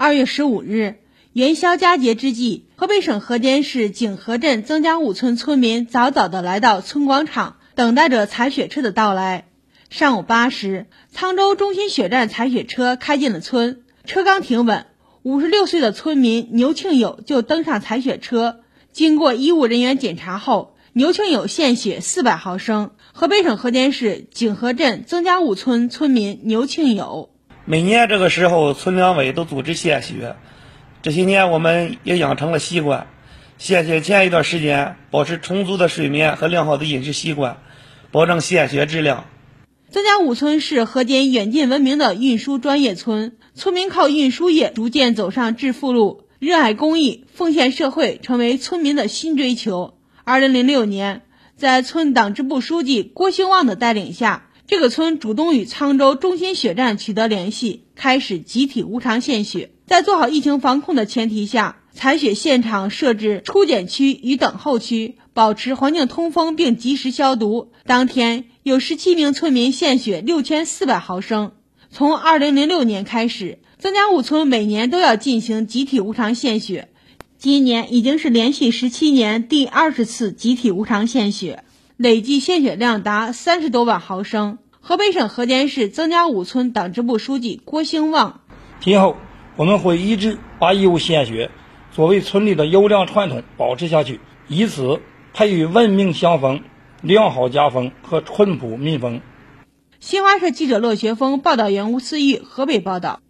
二月十五日，元宵佳节之际，河北省河间市景河镇曾家五村村民早早的来到村广场，等待着采雪车的到来。上午八时，沧州中心血站采雪车开进了村，车刚停稳，五十六岁的村民牛庆友就登上采雪车。经过医务人员检查后，牛庆友献血四百毫升。河北省河间市景河镇曾家五村村民牛庆友。每年这个时候，村两委都组织献血。这些年，我们也养成了习惯。献血前一段时间，保持充足的睡眠和良好的饮食习惯，保证献血质量。曾家五村是河间远近闻名的运输专业村，村民靠运输业逐渐走上致富路，热爱公益，奉献社会，成为村民的新追求。二零零六年，在村党支部书记郭兴旺的带领下。这个村主动与沧州中心血站取得联系，开始集体无偿献血。在做好疫情防控的前提下，采血现场设置初检区与等候区，保持环境通风并及时消毒。当天有十七名村民献血六千四百毫升。从二零零六年开始，曾家五村每年都要进行集体无偿献血，今年已经是连续十七年第二十次集体无偿献血。累计献血量达三十多万毫升。河北省河间市曾家五村党支部书记郭兴旺：今后我们会一直把义务献血作为村里的优良传统保持下去，以此培育文明乡风、良好家风和淳朴民风。新华社记者骆学峰，报道员吴思玉，河北报道。